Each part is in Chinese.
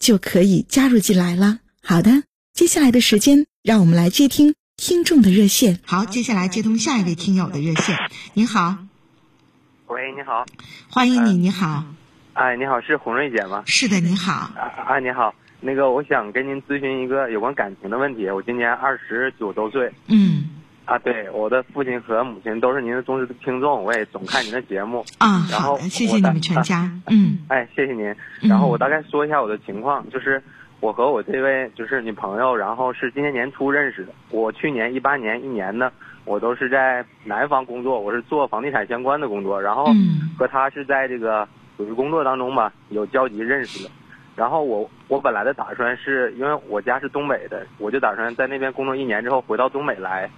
就可以加入进来了。好的，接下来的时间，让我们来接听听众的热线。好，接下来接通下一位听友的热线。您好，喂，你好，欢迎你，你好，哎，你好，是红瑞姐吗？是的，你好，啊啊，你好，那个我想跟您咨询一个有关感情的问题。我今年二十九周岁，嗯，啊，对，我的父亲和母亲都是您的忠实听众，我也总看您的节目。啊，然后好，谢谢你们全家。嗯哎，谢谢您。嗯然后我大概说一下我的情况，就是我和我这位就是女朋友，然后是今年年初认识的。我去年一八年一年呢，我都是在南方工作，我是做房地产相关的工作，然后嗯和她是在这个属于工作当中吧有交集认识的。然后我我本来的打算是因为我家是东北的，我就打算在那边工作一年之后回到东北来，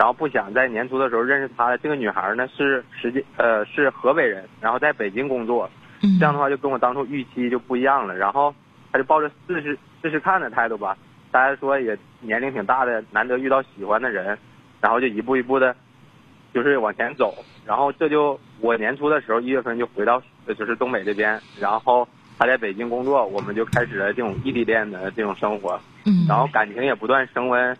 然后不想在年初的时候认识她。这个女孩呢是实际呃是河北人，然后在北京工作。嗯，这样的话就跟我当初预期就不一样了。然后她就抱着试试试试看的态度吧，大家说也年龄挺大的，难得遇到喜欢的人，然后就一步一步的，就是往前走。然后这就我年初的时候一月份就回到呃就是东北这边，然后他在北京工作，我们就开始了这种异地恋的这种生活。嗯，然后感情也不断升温，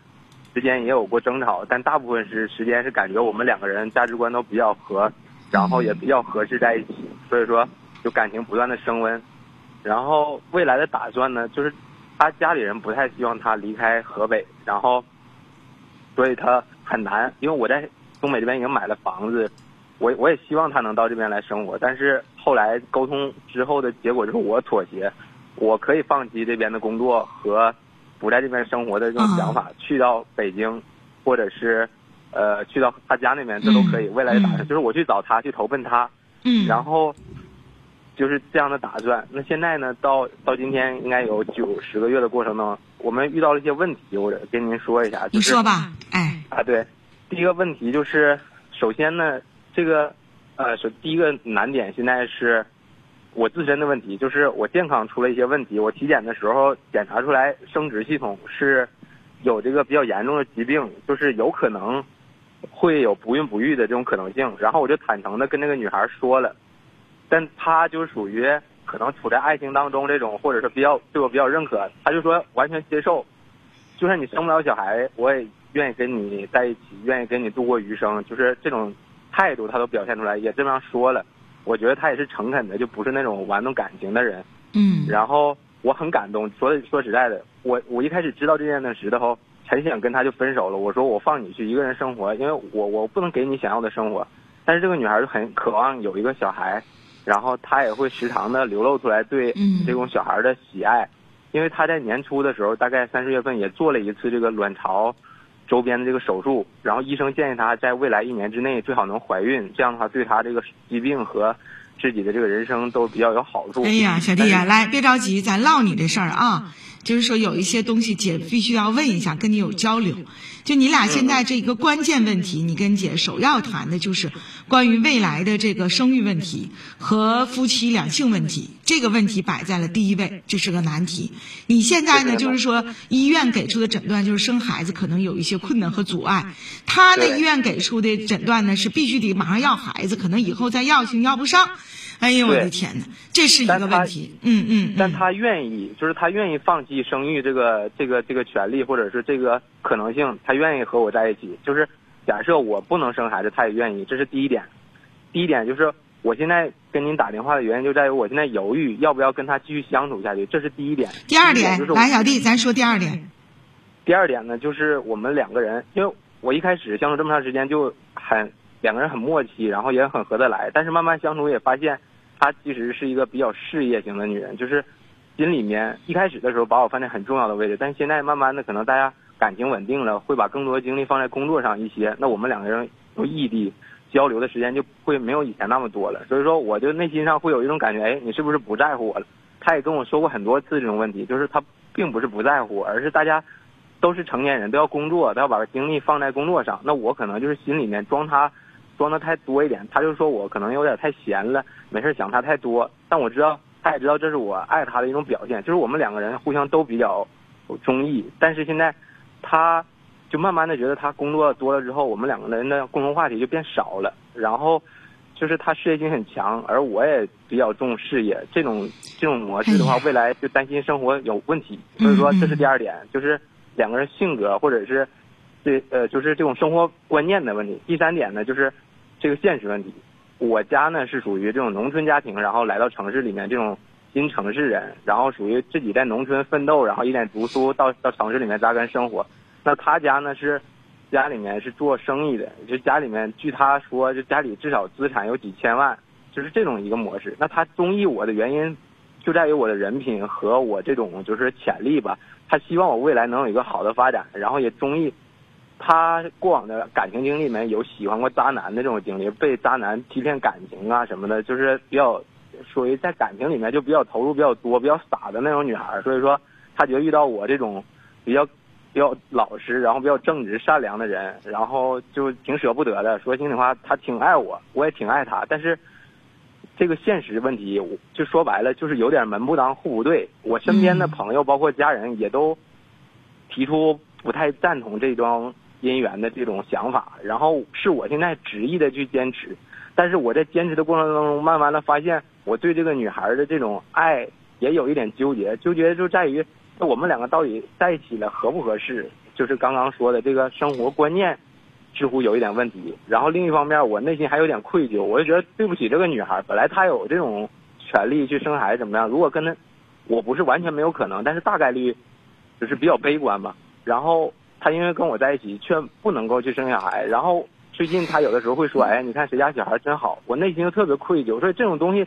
之间也有过争吵，但大部分是时间是感觉我们两个人价值观都比较合，然后也比较合适在一起，所以说就感情不断的升温。然后未来的打算呢，就是他家里人不太希望他离开河北，然后所以他很难，因为我在东北这边已经买了房子，我我也希望他能到这边来生活，但是后来沟通之后的结果就是我妥协，我可以放弃这边的工作和不在这边生活的这种想法，去到北京，或者是呃去到他家那边，这都可以。嗯未来的打算、嗯就是我去找他，去投奔他，嗯，然后就是这样的打算。那现在呢，到到今天应该有九十个月的过程中，我们遇到了一些问题，我跟您说一下。就是、你说吧，哎，啊，对，第一个问题就是，首先呢，这个呃，首第一个难点现在是我自身的问题，就是我健康出了一些问题。我体检的时候检查出来生殖系统是有这个比较严重的疾病，就是有可能会有不孕不育的这种可能性。然后我就坦诚的跟那个女孩说了，但她就属于可能处在爱情当中这种，或者是比较对我比较认可，她就说完全接受。就算你生不了小孩，我也愿意跟你在一起，愿意跟你度过余生，就是这种态度，他都表现出来，也这样说了。我觉得他也是诚恳的，就不是那种玩弄感情的人。嗯，然后我很感动，所以说实在的，我我一开始知道这件事的时候，很想跟他就分手了。我说我放你去一个人生活，因为我我不能给你想要的生活。但是这个女孩就很渴望有一个小孩，然后她也会时常的流露出来对嗯这种小孩的喜爱，因为她在年初的时候，大概三四月份也做了一次这个卵巢周边的这个手术，然后医生建议她在未来一年之内最好能怀孕，这样的话对她这个疾病和自己的这个人生都比较有好处。哎呀，小弟呀、来，别着急，咱唠你这事儿啊。就是说，有一些东西姐必须要问一下，跟你有交流。就你俩现在这一个关键问题，你跟姐首要谈的就是关于未来的这个生育问题和夫妻两性问题。这个问题摆在了第一位，这是个难题。你现在呢，就是说医院给出的诊断就是生孩子可能有一些困难和阻碍。他呢，医院给出的诊断呢是必须得马上要孩子，可能以后再要性要不上。哎呦我的天哪，这是一个问题。嗯嗯，嗯但他愿意，就是他愿意放弃生育这个这个这个权利，或者是这个可能性，他愿意和我在一起。就是假设我不能生孩子，他也愿意，这是第一点。第一点就是我现在跟您打电话的原因就在于我现在犹豫要不要跟他继续相处下去，这是第一点。第二点，就是来，小弟，咱说第二点。第二点呢，就是我们两个人，因为我一开始相处这么长时间就很两个人很默契，然后也很合得来。但是慢慢相处也发现，她其实是一个比较事业型的女人，就是心里面一开始的时候把我放在很重要的位置，但现在慢慢的可能大家感情稳定了，会把更多精力放在工作上一些。那我们两个人都异地交流的时间就会没有以前那么多了。所以说，我就内心上会有一种感觉，哎，你是不是不在乎我了？她也跟我说过很多次这种问题，就是她并不是不在乎我，而是大家。都是成年人，都要工作，都要把精力放在工作上。那我可能就是心里面装他，装的太多一点。他就说我可能有点太闲了，没事想他太多。但我知道，他也知道这是我爱他的一种表现。就是我们两个人互相都比较中意。但是现在，他就慢慢的觉得他工作多了之后，我们两个人的共同话题就变少了。然后，就是他事业心很强，而我也比较重事业。这种这种模式的话，未来就担心生活有问题。所以说，这是第二点，就是。两个人性格，或者是，对呃，就是这种生活观念的问题。第三点呢，就是这个现实问题。我家呢是属于这种农村家庭，然后来到城市里面这种新城市人，然后属于自己在农村奋斗，然后一点读书到到城市里面扎根生活。那他家呢是家里面是做生意的，就家里面据他说，就家里至少资产有几千万，就是这种一个模式。那他中意我的原因，就在于我的人品和我这种就是潜力吧。他希望我未来能有一个好的发展，然后也中意他过往的感情经历里面有喜欢过渣男的这种经历，被渣男欺骗感情啊什么的，就是比较属于在感情里面就比较投入比较多、比较傻的那种女孩。所以说，他觉得遇到我这种比较比较老实、然后比较正直、善良的人，然后就挺舍不得的。说心里话，他挺爱我，我也挺爱他，但是。这个现实问题，就说白了就是有点门不当户不对。我身边的朋友包括家人也都提出不太赞同这桩姻缘的这种想法，然后是我现在执意的去坚持。但是我在坚持的过程当中，慢慢的发现我对这个女孩的这种爱也有一点纠结，纠结就在于我们两个到底在一起了合不合适？就是刚刚说的这个生活观念。似乎有一点问题，然后另一方面，我内心还有点愧疚，我就觉得对不起这个女孩，本来她有这种权利去生孩子怎么样？如果跟她，我不是完全没有可能，但是大概率就是比较悲观吧。然后她因为跟我在一起，却不能够去生小孩。然后最近她有的时候会说：“哎，你看谁家小孩真好。”我内心就特别愧疚，所以这种东西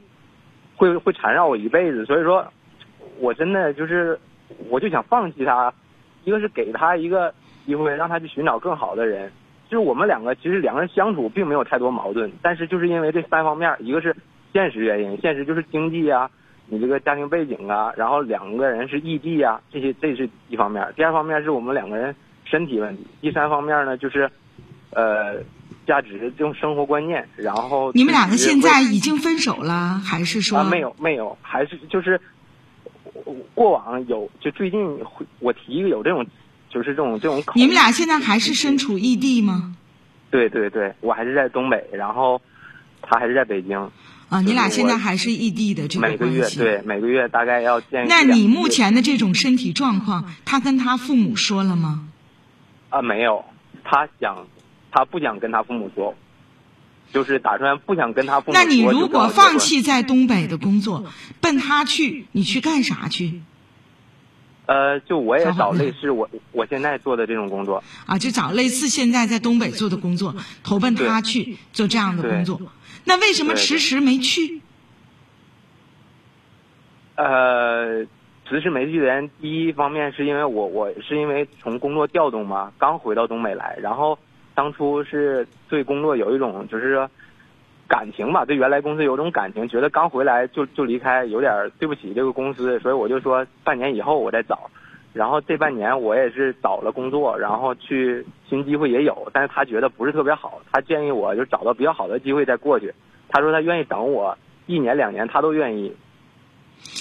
会会缠绕我一辈子。所以说，我真的就是我就想放弃她，一个是给她一个机会，让她去寻找更好的人。就是我们两个其实两个人相处并没有太多矛盾，但是就是因为这三方面，一个是现实原因，现实就是经济啊，你这个家庭背景啊，然后两个人是异地啊，这些这是一方面。第二方面是我们两个人身体问题，第三方面呢就是，呃，价值这种生活观念。然后你们两个现在已经分手了，还是说？啊，没有没有，还是就是过往有，就最近我提有这种。就是这种这种口。你们俩现在还是身处异地吗？对对对，我还是在东北，然后他还是在北京。啊，你俩现在还是异地的这个关系。对，每个月大概要见。那你目前的这种身体状况，他跟他父母说了吗？啊，没有，他想，他不想跟他父母说，就是打算不想跟他父母。那你如果放弃在东北的工作，奔他去，你去干啥去？呃，就我也找类似我我现在做的这种工作啊，就找类似现在在东北做的工作，投奔他去做这样的工作。那为什么迟迟没去？呃，迟迟没去的原因，第一方面是因为我我是因为从工作调动嘛，刚回到东北来，然后当初是对工作有一种就是。感情吧，对原来公司有种感情，觉得刚回来就就离开，有点对不起这个公司，所以我就说半年以后我再找。然后这半年我也是找了工作，然后去新机会也有，但是他觉得不是特别好，他建议我就找到比较好的机会再过去。他说他愿意等我一年两年，他都愿意。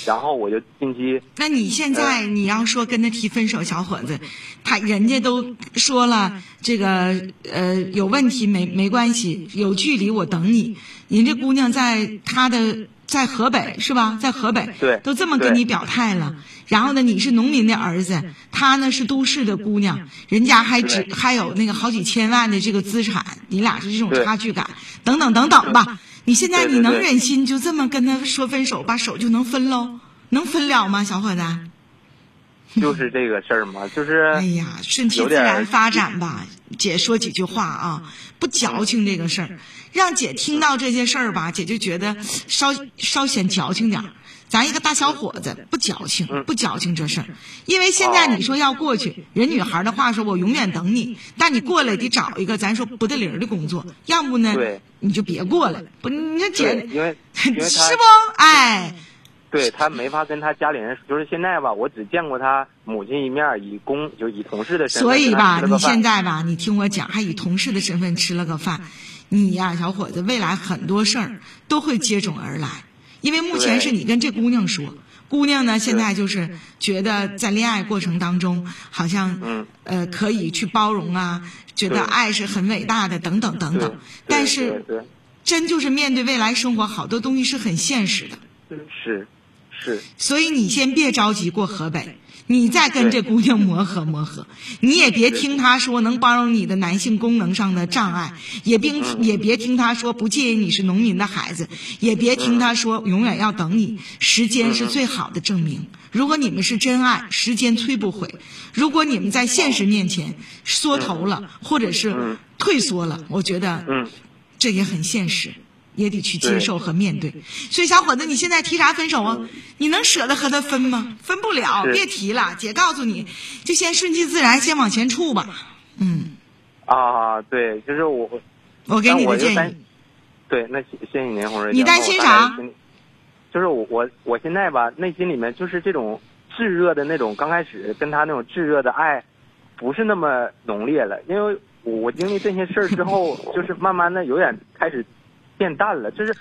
然后我就近期。那你现在你要说跟他提分手，小伙子，他人家都说了这个呃有问题没没关系，有距离我等你。人这姑娘在她的在河北是吧？在河北，对，都这么跟你表态了。然后呢，你是农民的儿子，她呢是都市的姑娘，人家还只还有那个好几千万的这个资产，你俩是这种差距感，等等等等吧。你现在你能忍心就这么跟他说分手，把手就能分喽？能分了吗，小伙子？就是这个事儿嘛，就是哎呀，顺其自然发展吧。姐说几句话啊，不矫情这个事儿，让姐听到这些事儿吧，姐就觉得稍稍显矫情点儿。咱一个大小伙子不矫情，嗯不矫情这事儿，因为现在你说要过去，人女孩的话说，我永远等你，但你过来得找一个咱说不得灵儿的工作，要不呢对，你就别过来。不，你这姐，因为是不？哎，对他没法跟他家里人，就是现在吧，我只见过他母亲一面，以公就以同事的身份所以吧，你现在吧，你听我讲，还以同事的身份吃了个饭，你呀，小伙子，未来很多事儿都会接踵而来，因为目前是你跟这姑娘说，姑娘呢现在就是觉得在恋爱过程当中，好像嗯呃可以去包容啊，觉得爱是很伟大的，等等等等，但是真就是面对未来生活，好多东西是很现实的。是是。所以你先别着急过河北，你再跟这姑娘磨合磨合，你也别听她说能包容你的男性功能上的障碍，也别也别听她说不介意你是农民的孩子，也别听她说永远要等你，时间是最好的证明。如果你们是真爱，时间催不回；如果你们在现实面前缩头了，或者是退缩了，我觉得嗯。这也很现实，也得去接受和面对。所以，小伙子，你现在提啥分手啊？你能舍得和他分吗？分不了，别提了。姐告诉你，就先顺其自然，先往前处吧。嗯，啊对，就是我我给你的建议，对，那谢谢谢您，红瑞姐。你担心啥？就是我我我现在吧，内心里面就是这种炙热的那种，刚开始跟他那种炙热的爱，不是那么浓烈了，因为我我经历这些事儿之后，就是慢慢的有点开始变淡了，就是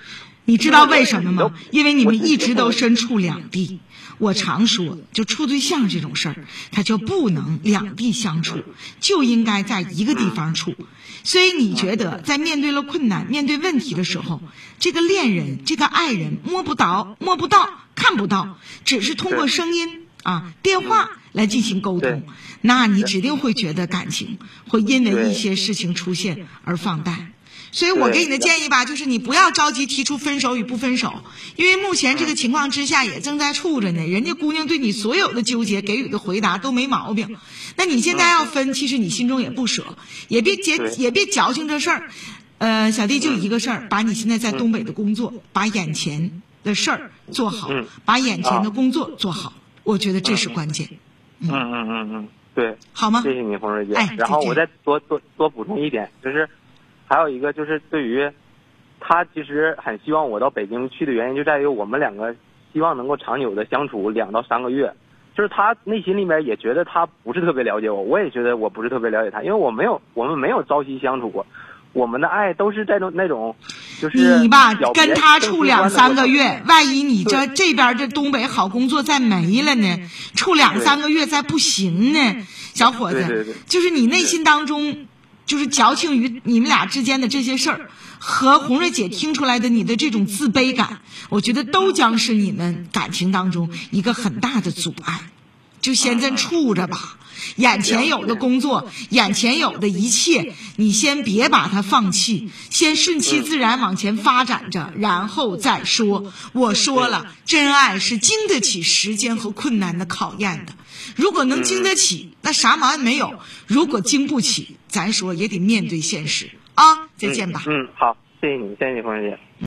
你知道为什么吗？因为你们一直都身处两地。我常说，就处对象这种事儿，它就不能两地相处，就应该在一个地方处。所以你觉得，在面对了困难、面对问题的时候，这个恋人、这个爱人摸不着、摸不到、看不到，只是通过声音啊、电话来进行沟通，那你指定会觉得感情会因为一些事情出现而放淡。所以我给你的建议吧，就是你不要着急提出分手与不分手，因为目前这个情况之下也正在处着呢。人家姑娘对你所有的纠结给予的回答都没毛病，那你现在要分，其实你心中也不舍，也别结也别矫情这事儿。呃，小弟就一个事儿，把你现在在东北的工作，把眼前的事儿做好嗯，把眼前的工作做好，我觉得这是关键，嗯。嗯嗯嗯，对，好吗？谢谢你，红瑞姐。哎然后我再多多多补充一点，就是还有一个就是对于他其实很希望我到北京去的原因，就在于我们两个希望能够长久的相处两到三个月。就是他内心里面也觉得他不是特别了解我，我也觉得我不是特别了解他，因为我没有我们没有朝夕相处过，我们的爱都是在那种那种，就是你吧跟他处两三个月，万一你这这边这东北好工作再没了呢？处两三个月再不行呢，小伙子，对对对。就是你内心当中就是矫情于你们俩之间的这些事儿，和红瑞姐听出来的你的这种自卑感，我觉得都将是你们感情当中一个很大的阻碍。就先这处着吧，眼前有的工作，眼前有的一切，你先别把它放弃，先顺其自然往前发展着，然后再说。我说了，真爱是经得起时间和困难的考验的。如果能经得起，那啥毛病没有；如果经不起，咱说也得面对现实啊！再见吧。嗯，好，谢谢你，谢谢你，冯小姐。